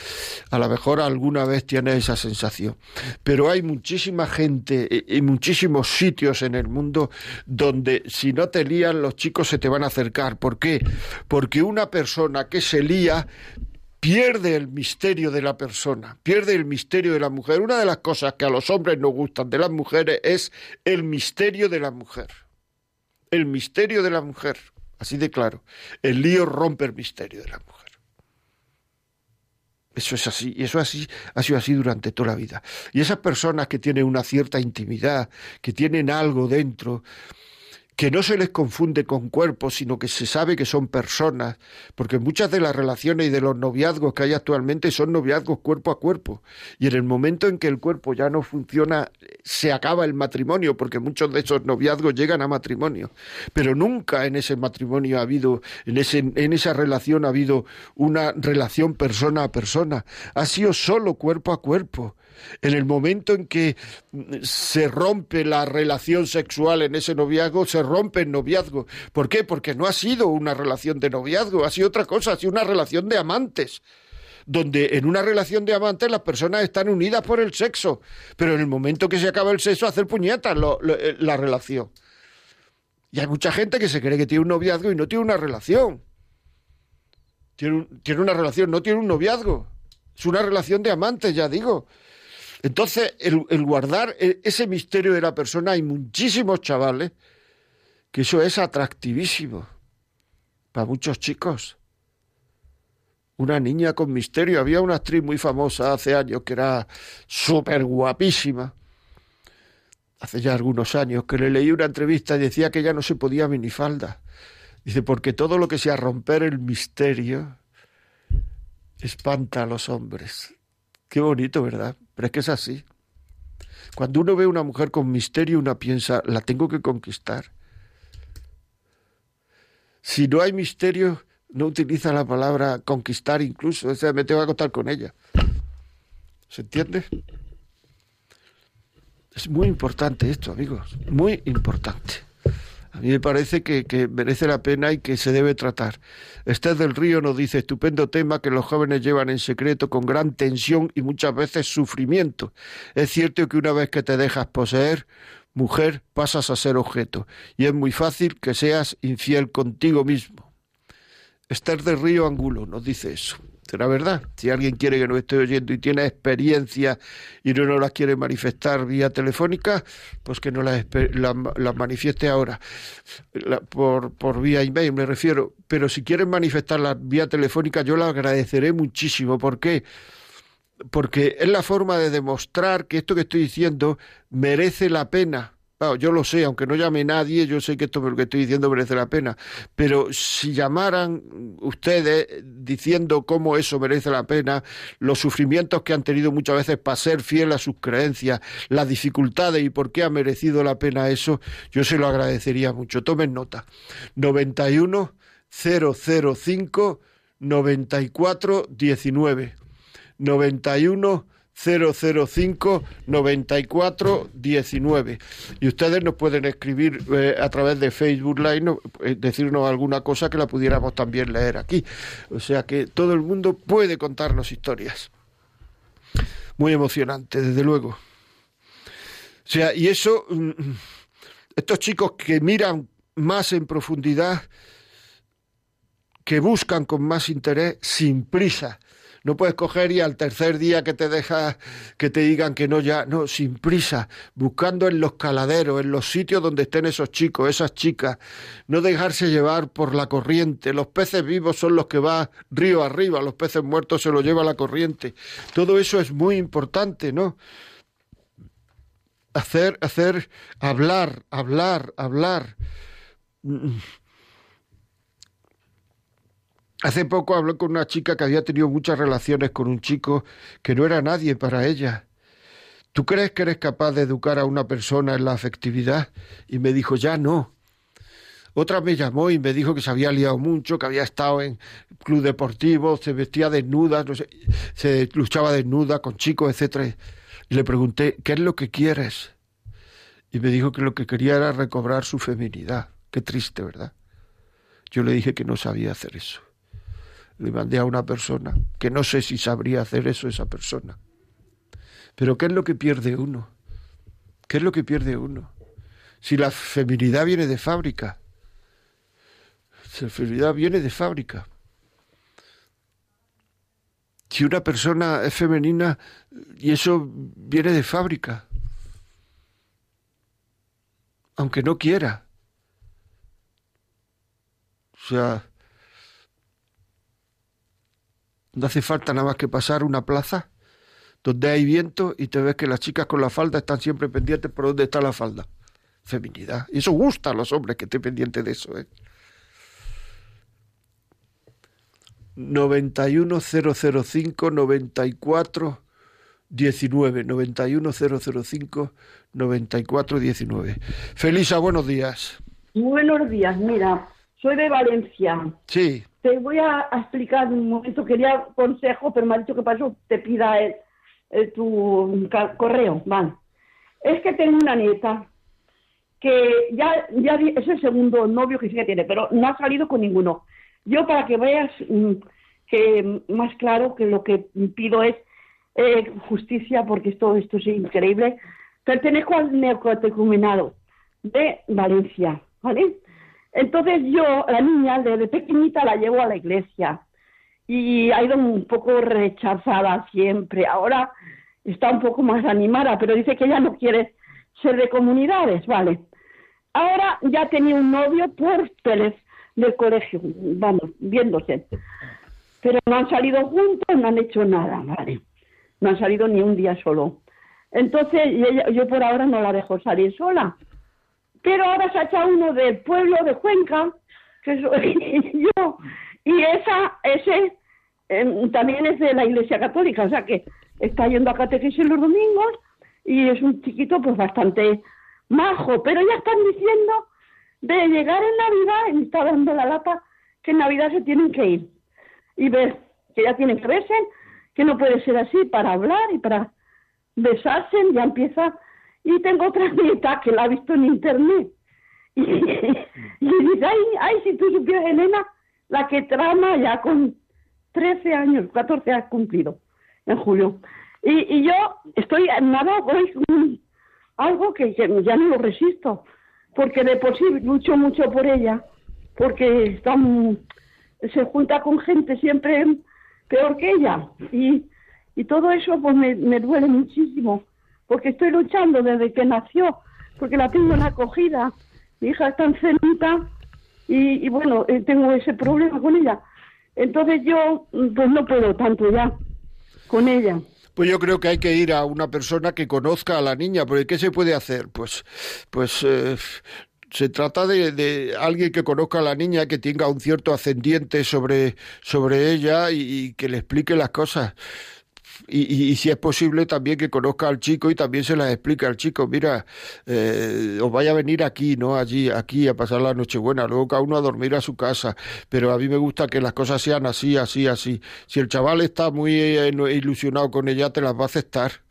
a lo mejor alguna vez tienes esa sensación. Pero hay muchísima gente y muchísimos sitios en el mundo donde si no te lían, los chicos se te van a acercar. ¿Por qué? Porque una persona que se lía pierde el misterio de la persona, pierde el misterio de la mujer. Una de las cosas que a los hombres nos gustan de las mujeres es el misterio de la mujer el misterio de la mujer. Así de claro. El lío rompe el misterio de la mujer. Eso es así, y eso así, ha sido así durante toda la vida. Y esas personas que tienen una cierta intimidad, que tienen algo dentro, que no se les confunde con cuerpos, sino que se sabe que son personas, porque muchas de las relaciones y de los noviazgos que hay actualmente son noviazgos cuerpo a cuerpo. Y en el momento en que el cuerpo ya no funciona, se acaba el matrimonio, porque muchos de esos noviazgos llegan a matrimonio. Pero nunca en ese matrimonio ha habido, en, ese, en esa relación ha habido una relación persona a persona. Ha sido solo cuerpo a cuerpo. En el momento en que se rompe la relación sexual en ese noviazgo, se rompe el noviazgo. ¿Por qué? Porque no ha sido una relación de noviazgo, ha sido otra cosa, ha sido una relación de amantes donde en una relación de amantes las personas están unidas por el sexo, pero en el momento que se acaba el sexo, hacer puñetas eh, la relación. Y hay mucha gente que se cree que tiene un noviazgo y no tiene una relación. Tiene una relación, no tiene un noviazgo. Es una relación de amantes, ya digo. Entonces, el, guardar e, ese misterio de la persona, hay muchísimos chavales que eso es atractivísimo para muchos chicos. Una niña con misterio. Había una actriz muy famosa hace años que era súper guapísima. hace ya algunos años, que le leí una entrevista y decía que ya no se podía minifalda. Dice, porque todo lo que sea romper el misterio espanta a los hombres. Qué bonito, ¿verdad? Pero es que es así. Cuando uno ve a una mujer con misterio, uno piensa, la tengo que conquistar. Si no hay misterio, no utiliza la palabra conquistar incluso, o sea, me tengo que acostar con ella. ¿Se entiende? Es muy importante esto, amigos, muy importante. A mí me parece que, que, merece la pena y que se debe tratar. Esther del Río nos dice, estupendo tema que los jóvenes llevan en secreto con gran tensión y muchas veces sufrimiento. Es cierto que una vez que te dejas poseer, mujer, pasas a ser objeto, y es muy fácil que seas infiel contigo mismo. Esther del Río Angulo nos dice eso. Será verdad. Si alguien quiere que nos esté oyendo y tiene experiencia y no nos las quiere manifestar vía telefónica, pues que no las la, la, manifieste ahora. por, por vía email me refiero. Pero si quieren manifestarlas vía telefónica, yo la agradeceré muchísimo. ¿Por qué? Porque es la forma de demostrar que esto que estoy diciendo merece la pena yo lo sé, aunque no llame nadie, yo sé que esto lo que estoy diciendo merece la pena. Pero si llamaran ustedes diciendo cómo eso merece la pena, los sufrimientos que han tenido muchas veces para ser fiel a sus creencias, las dificultades y por qué ha merecido la pena eso, yo se lo agradecería mucho. Tomen nota. 91 005 94 19. 91 005 94 19. Y ustedes nos pueden escribir eh, a través de Facebook Live, eh, decirnos alguna cosa que la pudiéramos también leer aquí. O sea que todo el mundo puede contarnos historias. Muy emocionante, desde luego. O sea, y eso, mm, estos chicos que miran más en profundidad, que buscan con más interés, sin prisa, no puedes coger y al tercer día que te dejas que te digan que no ya, no, sin prisa, buscando en los caladeros, en los sitios donde estén esos chicos, esas chicas, no dejarse llevar por la corriente. Los peces vivos son los que van río arriba, los peces muertos se los lleva la corriente. Todo eso es muy importante, ¿no? Hacer, hacer, hablar, hablar, hablar. Hace poco hablé con una chica que había tenido muchas relaciones con un chico que no era nadie para ella. ¿Tú crees que eres capaz de educar a una persona en la afectividad? Y me dijo, ya no. Otra me llamó y me dijo que se había liado mucho, que había estado en club deportivo, se vestía desnuda, no sé, se luchaba desnuda con chicos, etc. Y le pregunté, ¿qué es lo que quieres? Y me dijo que lo que quería era recobrar su feminidad. Qué triste, ¿verdad? Yo le dije que no sabía hacer eso le mandé a una persona, que no sé si sabría hacer eso esa persona. Pero ¿qué es lo que pierde uno? ¿Qué es lo que pierde uno? Si la feminidad viene de fábrica, si la feminidad viene de fábrica. Si una persona es femenina y eso viene de fábrica, aunque no quiera. O sea, No hace falta nada más que pasar una plaza donde hay viento y te ves que las chicas con la falda están siempre pendientes por dónde está la falda. Feminidad. Y eso gusta a los hombres que estén pendientes de eso. ¿eh? 91005 94 19 91005 94 19 Felisa, buenos días. Buenos días, mira, soy de Valencia. Sí te voy a, explicar un momento, quería consejo, pero me ha dicho que para eso te pida el, tu correo, vale. Es que tengo una nieta que ya, ya es el segundo novio que sí que tiene, pero no ha salido con ninguno. Yo para que veas mm, que más claro que lo que pido es eh, justicia, porque esto, esto es increíble, pertenezco al neocatecumenado de Valencia, ¿vale? Entonces yo, la niña, desde pequeñita la llevo a la iglesia y ha ido un poco rechazada siempre. Ahora está un poco más animada, pero dice que ella no quiere ser de comunidades, ¿vale? Ahora ya tenía un novio por teles del colegio, vamos, viéndose. Pero no han salido juntos, no han hecho nada, ¿vale? No han salido ni un día solo. Entonces yo por ahora no la dejo salir sola. Pero ahora se ha echado uno del pueblo de Cuenca, que soy yo, y esa, ese em, también es de la Iglesia Católica, o sea que está yendo a catequesis los domingos y es un chiquito pues bastante majo, pero ya están diciendo de llegar en Navidad, y está dando la lata, que en Navidad se tienen que ir y ver que ya tienen que verse, que no puede ser así para hablar y para besarse, ya empieza. Y tengo otra nieta que la ha visto en internet. Y, dice, ay, ay, si tú supieras, Elena, la que trama ya con 13 años, 14 ha cumplido en julio. Y, y yo estoy, nada, voy algo que, ya no lo resisto, porque de por sí lucho mucho por ella, porque está, se junta con gente siempre peor que ella. Y, y todo eso pues me, me duele muchísimo, porque estoy luchando desde que nació, porque la tengo en acogida. Mi hija está enfermita y, y bueno, eh, tengo ese problema con ella. Entonces yo pues no puedo tanto ya con ella. Pues yo creo que hay que ir a una persona que conozca a la niña, porque ¿qué se puede hacer? Pues, pues eh, se trata de, de, alguien que conozca a la niña, que tenga un cierto ascendiente sobre, sobre ella y que le explique las cosas y, si es posible también que conozca al chico y también se las explique al chico, mira, eh, os vaya a venir aquí, ¿no? Allí, aquí a pasar la noche buena, luego cada uno a dormir a su casa, pero a mí me gusta que las cosas sean así, así, así. Si el chaval está muy eh, ilusionado con ella, te las va a aceptar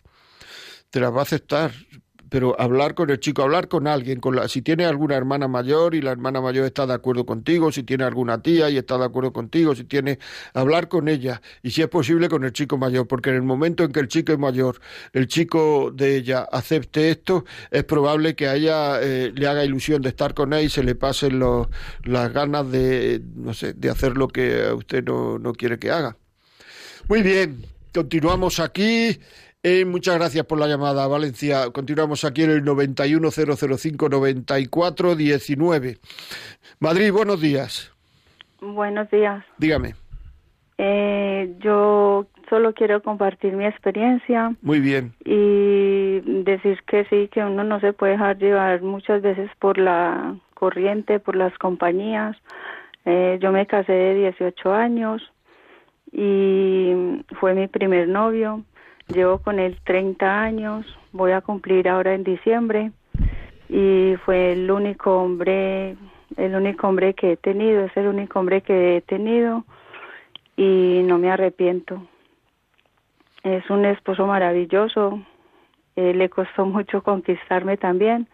te las va a aceptar pero hablar con el chico, hablar con alguien, con la, si tiene alguna hermana mayor y la hermana mayor está de acuerdo contigo, si tiene alguna tía y está de acuerdo contigo, si tiene, hablar con ella y si es posible con el chico mayor, porque en el momento en que el chico es mayor, el chico de ella acepte esto, es probable que a ella eh, le haga ilusión de estar con él y se le pasen los, las ganas de, no sé, de hacer lo que usted no, no quiere que haga. Muy bien, continuamos aquí eh, muchas gracias por la llamada, Valencia. Continuamos aquí en el 910059419. Madrid, buenos días. Buenos días. Dígame. Eh, yo solo quiero compartir mi experiencia. Muy bien. Y decir que sí, que uno no se puede dejar llevar muchas veces por la corriente, por las compañías. Eh, yo me casé de 18 años y fue mi primer novio. Llevo con él 30 años, voy a cumplir ahora en diciembre. Y fue el único hombre, el único hombre que he tenido, es el único hombre que he tenido. Y no me arrepiento. Es un esposo maravilloso, eh, le costó mucho conquistarme también.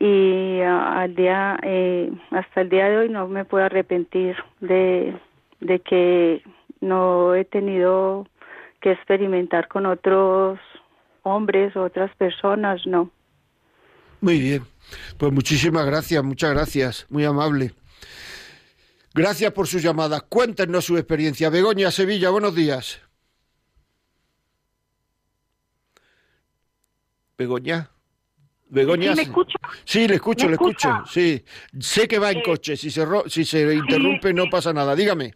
Y al día eh, hasta el día de hoy no me puedo arrepentir de, de que no he tenido que experimentar con otros hombres o otras personas, no. Muy bien, pues muchísimas gracias, muchas gracias, muy amable. Gracias por su llamada. Cuéntenos su experiencia. Begoña, Sevilla, buenos días. Begoña. Begoña. ¿Sí me escucha? Sí, le escucho, le escucho. Sí, sé que va en eh, coche. Si se, si se interrumpe no pasa nada. Dígame.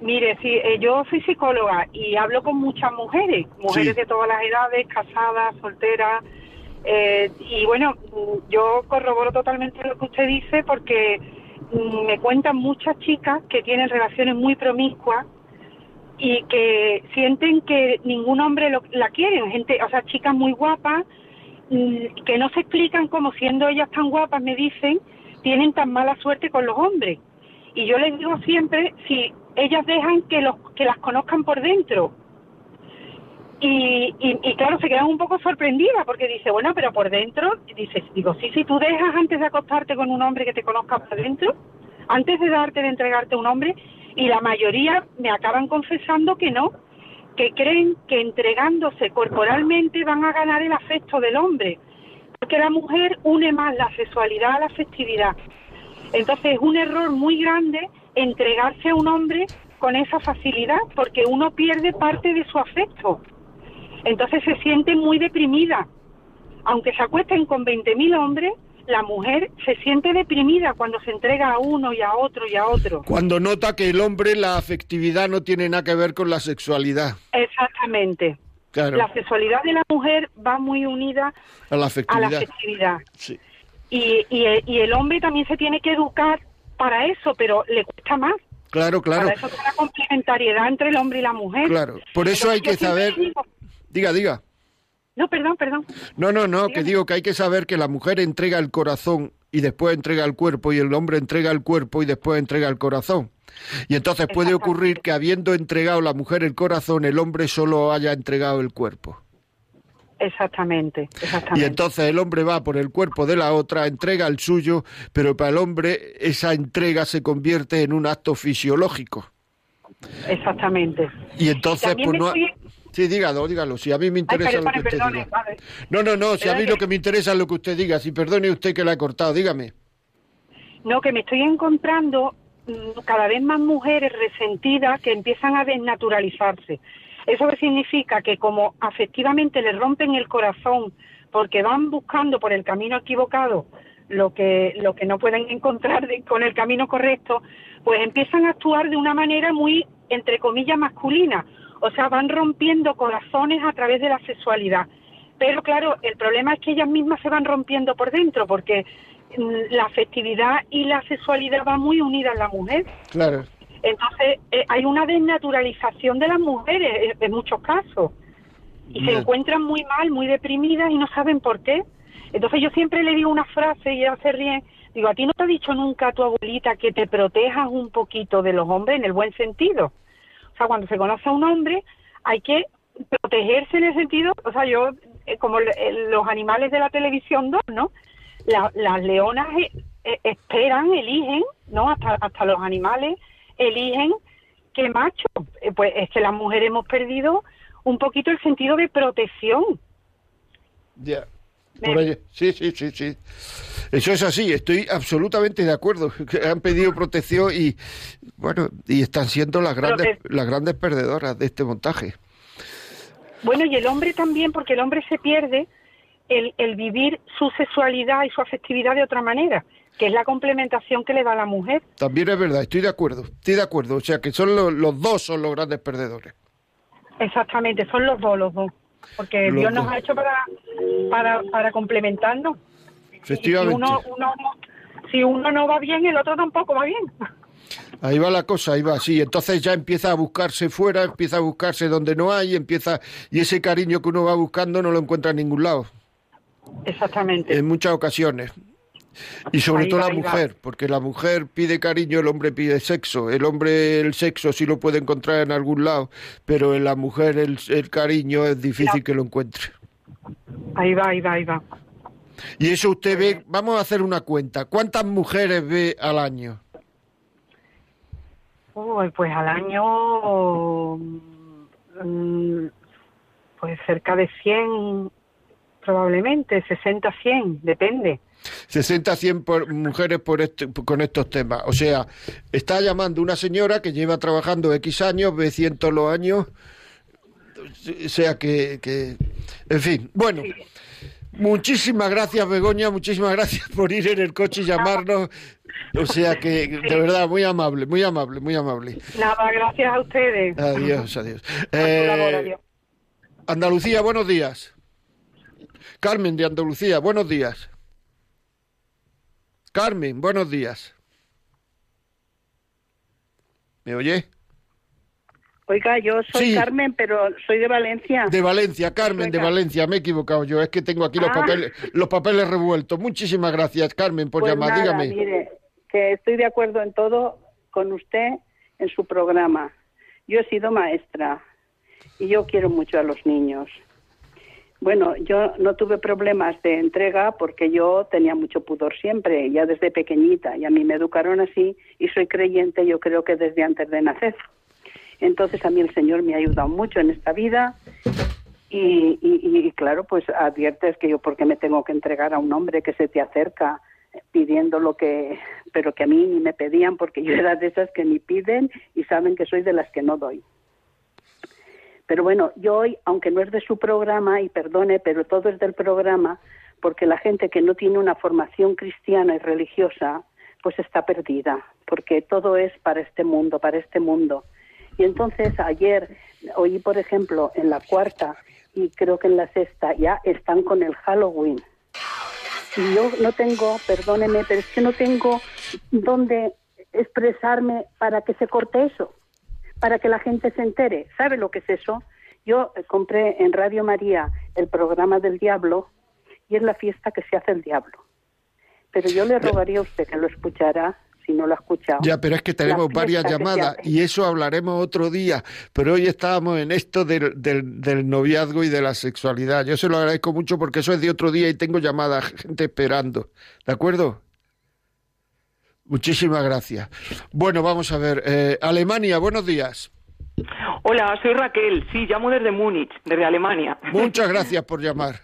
Mire, sí, eh, yo soy psicóloga y hablo con muchas mujeres, mujeres de todas las edades, casadas, solteras. Eh, y bueno, yo corroboro totalmente lo que usted dice porque mm, me cuentan muchas chicas que tienen relaciones muy promiscuas y que sienten que ningún hombre la quiere, gente, o sea, chicas muy guapas mm, que no se explican cómo siendo ellas tan guapas, me dicen, tienen tan mala suerte con los hombres. Y yo les digo siempre, si ellas dejan que, los, que las conozcan por dentro. Y, y, claro, se quedan un poco sorprendidas porque dice, bueno, pero por dentro, dices, digo, sí, sí, tú dejas antes de acostarte con un hombre que te conozca por dentro, antes de darte, de entregarte un hombre, y la mayoría me acaban confesando que no, que creen que entregándose corporalmente van a ganar el afecto del hombre, porque la mujer une más la sexualidad a la afectividad. Entonces es un error muy grande entregarse a un hombre con esa facilidad, porque uno pierde parte de su afecto. Entonces se siente muy deprimida. Aunque se acuesten con 20.000 hombres, la mujer se siente deprimida cuando se entrega a uno y a otro y a otro. Cuando nota que el hombre, la afectividad no tiene nada que ver con la sexualidad. Exactamente. Claro. La sexualidad de la mujer va muy unida A la a la afectividad. afectividad. Sí. Y, y, y el hombre también se tiene que educar para eso, pero le cuesta más. Claro, claro, Para eso está la complementariedad entre el hombre y la mujer. claro. Por eso hay que saber... digo- Diga, diga. No, perdón, perdón. No, no, no, que digo que hay que saber que la mujer entrega el corazón y después entrega el cuerpo y el hombre entrega el cuerpo y después entrega el corazón. Y entonces puede ocurrir que habiendo entregado la mujer el corazón, el hombre solo haya entregado el cuerpo. Exactamente, Y exactamente. entonces el hombre va por el cuerpo de la otra, entrega el suyo, pero para el hombre esa entrega se convierte en un acto fisiológico. Exactamente. Y entonces, pues no... estoy- Sí, dígalo, dígalo, si a mí me Ay, interesa lo que usted perdone, diga. No, no, no, si a mí lo que me interesa es lo que usted diga, si perdone usted que la he cortado, dígame. No, que me estoy encontrando mm, cada vez más mujeres resentidas que empiezan a desnaturalizarse. Eso significa que como afectivamente les rompen el corazón porque van buscando por el camino equivocado lo que lo que no pueden encontrar con el camino correcto, pues empiezan a actuar de una manera muy entre comillas masculina, o sea, van rompiendo corazones a través de la sexualidad. Pero claro, el problema es que ellas mismas se van rompiendo por dentro porque mm, la afectividad y la sexualidad van muy unidas en la mujer. Claro. Entonces, eh, hay una desnaturalización de las mujeres eh, en muchos casos. Y se encuentran muy mal, muy deprimidas y no saben por qué. Entonces, yo siempre le digo una frase y ella se ríe. Digo, ¿a ti no te ha dicho nunca tu abuelita que te protejas un poquito de los hombres en el buen sentido? O sea, cuando se conoce a un hombre, hay que protegerse en el sentido, o sea, yo, eh, como el- los animales de la televisión 2, ¿no? La- las leonas eh, eh, esperan, eligen, ¿no? Hasta, hasta los animales eligen qué macho. Eh, pues es que las mujeres hemos perdido un poquito el sentido de protección. Ya. Ahí- Sí, sí, sí, sí. Eso es así, estoy absolutamente de acuerdo. que Han pedido protección y, bueno, y están siendo las grandes, las grandes perdedoras de este montaje. Bueno, y el hombre también, porque el hombre se pierde el, el vivir su sexualidad y su afectividad de otra manera, que es la complementación que le da a la mujer. También es verdad, estoy de acuerdo, estoy de acuerdo. O sea, que son los, los dos son los grandes perdedores. Exactamente, son los dos, los dos. Porque Los Dios nos dos. ha hecho para, para, para complementarnos. Y si Efectivamente. uno, uno, si uno no va bien, el otro tampoco va bien. Ahí va la cosa, ahí va, sí. Entonces ya empieza a buscarse fuera, empieza a buscarse donde no hay, empieza y ese cariño que uno va buscando no lo encuentra en ningún lado, Exactamente. en muchas ocasiones. Y sobre Ahí todo va, la va. mujer, porque la mujer pide cariño, el hombre pide sexo. El hombre el sexo sí lo puede encontrar en algún lado, pero en la mujer el, el cariño es difícil que lo encuentre. Ahí va, ahí va, ahí va. Y eso usted ve, vamos a hacer una cuenta. ¿Cuántas mujeres ve al año? Pues al año, mm, pues cerca de 100, probablemente, 60, 100, depende. 60 100 por, mujeres por este- con estos temas. O sea, está llamando una señora que lleva trabajando X años, ve cientos los años. O sea que, que en fin, bueno. Muchísimas gracias, Begoña, muchísimas gracias por ir en el coche y llamarnos. O sea que, de verdad, muy amable, muy amable, muy amable. Nada, gracias a ustedes. Adiós, adiós. Eh, adiós. Andalucía, buenos días. Carmen de Andalucía, buenos días. Carmen, buenos días. ¿Me oye? Oiga, yo soy Sí. Carmen, pero soy de Valencia. De Valencia, Carmen de. Valencia, me he equivocado yo, es que tengo aquí los Ah. papeles, los papeles revueltos. Muchísimas gracias, Carmen, por Pues llamar. nada, Dígame. mire, que estoy de acuerdo en todo con usted en su programa. Yo he sido maestra y yo quiero mucho a los niños. Bueno, yo no tuve problemas de entrega porque yo tenía mucho pudor siempre, ya desde pequeñita, y a mí me educaron así y soy creyente, yo creo que desde antes de nacer. Entonces a mí el Señor me ha ayudado mucho en esta vida y, y- claro, pues adviertes que yo porque me tengo que entregar a un hombre que se te acerca eh, pidiendo lo que, pero que a mí ni me pedían porque yo era de esas que ni piden y saben que soy de las que no doy. Pero bueno, yo hoy, aunque no es de su programa, y perdone, pero todo es del programa, porque la gente que no tiene una formación cristiana y religiosa, pues está perdida, porque todo es para este mundo, para este mundo. Y entonces ayer oí, por ejemplo, en la cuarta y creo que en la sexta ya están con el Halloween. Y yo no tengo, perdóneme, pero es que no tengo dónde expresarme para que se corte eso, para que la gente se entere. ¿Sabe lo que es eso? Yo eh, compré en Radio María el programa del diablo y es la fiesta que se hace el diablo. Pero yo le rogaría a usted que lo escuchara si no lo ha escuchado. Ya, pero es que tenemos varias llamadas y eso hablaremos otro día. Pero hoy estábamos en esto del, del, del, noviazgo y de la sexualidad. Yo se lo agradezco mucho porque eso es de otro día y tengo llamadas, gente esperando. ¿De acuerdo? Muchísimas gracias. Bueno, vamos a ver. Eh, Alemania, buenos días. Hola, soy Raquel. Sí, llamo desde Múnich, desde Alemania. Muchas gracias por llamar.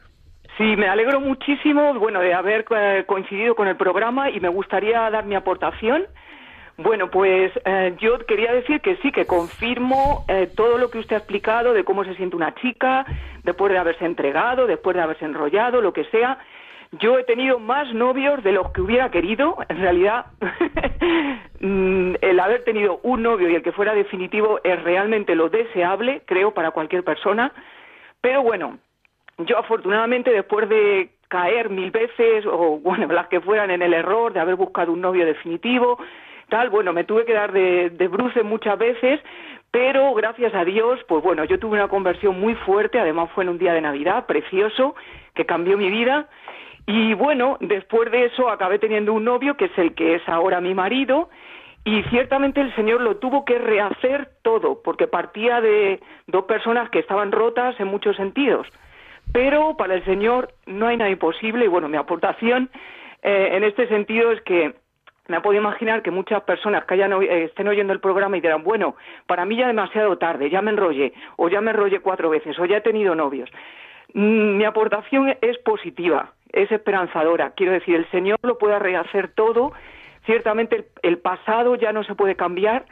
Sí, me alegro muchísimo, bueno, de haber eh, coincidido con el programa y me gustaría dar mi aportación. Bueno, pues eh, yo quería decir que sí, que confirmo eh, todo lo que usted ha explicado de cómo se siente una chica después de haberse entregado, después de haberse enrollado, lo que sea. Yo he tenido más novios de los que hubiera querido. En realidad, mm, el haber tenido un novio y el que fuera definitivo es realmente lo deseable, creo, para cualquier persona. Pero bueno, yo afortunadamente después de caer mil veces o bueno las que fueran en el error de haber buscado un novio definitivo tal bueno me tuve que dar de, de bruces muchas veces pero gracias a Dios pues bueno yo tuve una conversión muy fuerte además fue en un día de Navidad precioso que cambió mi vida y bueno después de eso acabé teniendo un novio que es el que es ahora mi marido y ciertamente el Señor lo tuvo que rehacer todo porque partía de dos personas que estaban rotas en muchos sentidos pero para el Señor no hay nada imposible y bueno, mi aportación eh, en este sentido es que me puedo imaginar que muchas personas que hayan, eh, estén oyendo el programa y dirán, bueno, para mí ya demasiado tarde, ya me enrollé, o ya me enrollé cuatro veces, o ya he tenido novios. Mm, mi aportación es positiva, es esperanzadora. Quiero decir, el Señor lo puede rehacer todo. Ciertamente el pasado ya no se puede cambiar,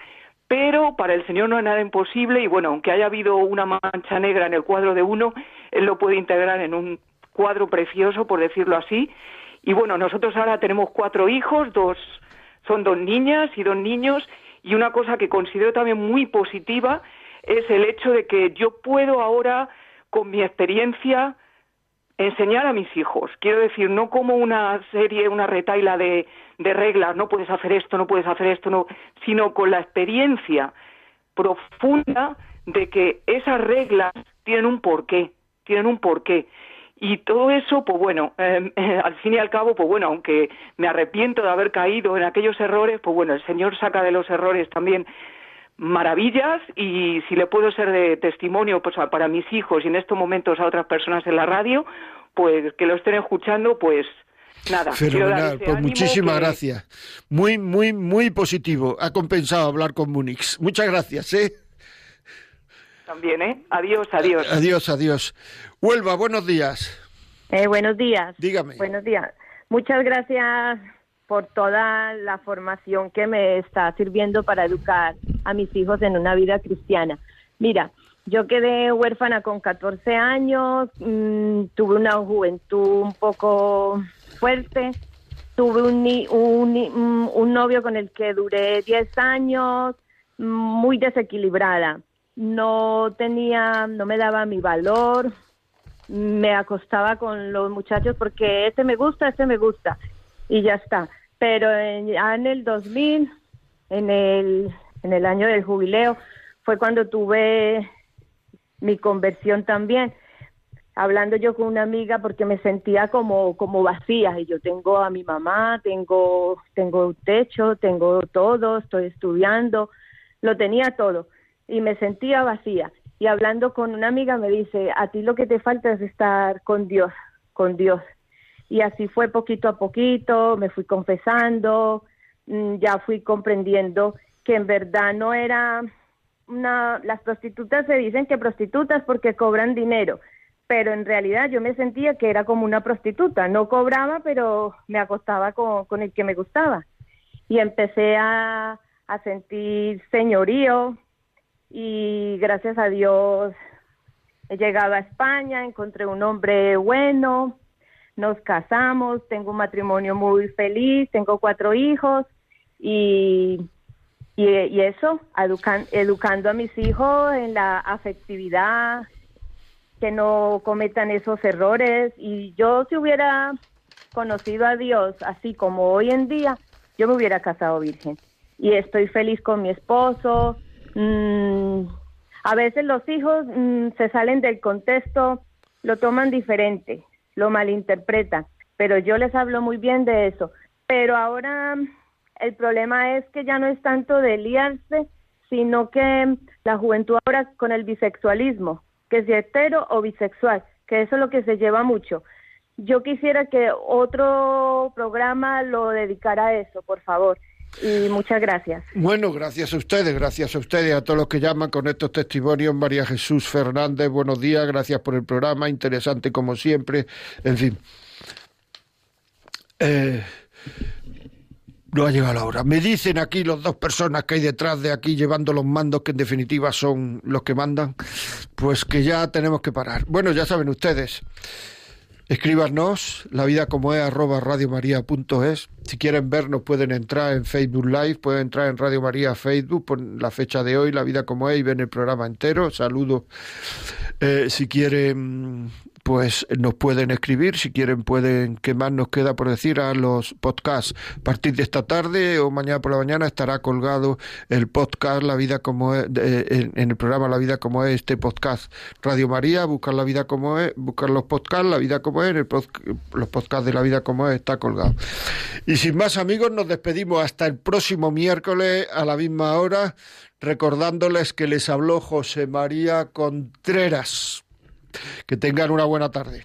pero para el Señor no hay nada imposible y bueno, aunque haya habido una mancha negra en el cuadro de uno, Él lo puede integrar en un cuadro precioso, por decirlo así. Y bueno, nosotros ahora tenemos cuatro hijos, dos son dos niñas y dos niños, y una cosa que considero también muy positiva es el hecho de que yo puedo ahora, con mi experiencia, enseñar a mis hijos. Quiero decir, no como una serie, una retaila de, de reglas, no puedes hacer esto, no puedes hacer esto, no, sino con la experiencia profunda de que esas reglas tienen un porqué, tienen un porqué. Y todo eso, pues bueno, em, al fin y al cabo, pues bueno, aunque me arrepiento de haber caído en aquellos errores, pues bueno, el Señor saca de los errores también maravillas y si le puedo ser de testimonio pues para mis hijos y en estos momentos a otras personas en la radio, pues que lo estén escuchando, pues Nada, Fenomenal, pues muchísimas gracias. Muy, muy, muy positivo. Ha compensado hablar con Munix. Muchas gracias, ¿eh? También, ¿eh? Adiós, adiós. Adiós, adiós. Huelva, buenos días. Eh, buenos días. Dígame. Buenos días. Muchas gracias por toda la formación que me está sirviendo para educar a mis hijos en una vida cristiana. Mira, yo quedé huérfana con 14 años, mm, tuve una juventud un poco fuerte. Tuve un, un, un novio con el que duré 10 años, muy desequilibrada. No tenía, no me daba mi valor, me acostaba con los muchachos porque este me gusta, este me gusta y ya está. Pero en, ya en el 2000, en el, en el año del jubileo, fue cuando tuve mi conversión también hablando yo con una amiga porque me sentía como, como vacía y yo tengo a mi mamá, tengo, tengo un techo, tengo todo, estoy estudiando, lo tenía todo y me sentía vacía. Y hablando con una amiga me dice, a ti lo que te falta es estar con Dios, con Dios. Y así fue poquito a poquito, me fui confesando, mm, ya fui comprendiendo que en verdad no era una, las prostitutas se dicen que prostitutas porque cobran dinero, pero en realidad yo me sentía que era como una prostituta, no cobraba, pero me acostaba con, el que me gustaba. Y empecé a, a sentir señorío y gracias a Dios he llegado a España, encontré un hombre bueno, nos casamos, tengo un matrimonio muy feliz, tengo cuatro hijos y, y, eso, educando a mis hijos en la afectividad, que no cometan esos errores. Y yo si hubiera conocido a Dios así como hoy en día, yo me hubiera casado virgen. Y estoy feliz con mi esposo. Mm, a veces los hijos mm, se salen del contexto, lo toman diferente, lo malinterpretan, pero yo les hablo muy bien de eso. Pero ahora el problema es que ya no es tanto de liarse, sino que la juventud ahora con el bisexualismo, que si hetero o bisexual, que eso es lo que se lleva mucho. Yo quisiera que otro programa lo dedicara a eso, por favor. Y muchas gracias. Bueno, gracias a ustedes, gracias a ustedes, a todos los que llaman con estos testimonios. María Jesús Fernández, buenos días, gracias por el programa, interesante como siempre. En fin. Eh, no ha llegado la hora. Me dicen aquí los dos personas que hay detrás de aquí llevando los mandos, que en definitiva son los que mandan, pues que ya tenemos que parar. Bueno, ya saben ustedes. Escríbanos, la vida como es, arroba radiomaria.es. Si quieren vernos pueden entrar en Facebook Live, pueden entrar en Radio María Facebook, por la fecha de hoy, la vida como es, y ven el programa entero. Saludos. Eh, si quieren pues nos pueden escribir, si quieren pueden, ¿qué más nos queda por decir? A los podcasts. A partir de esta tarde o mañana por la mañana estará colgado el podcast La Vida como es, en, el programa La Vida como es, este podcast Radio María, buscar La Vida como es, buscar los podcasts, La Vida como es, los podcasts de La Vida como es, está colgado. Y sin más amigos, nos despedimos hasta el próximo miércoles a la misma hora, recordándoles que les habló José María Contreras. Que tengan una buena tarde.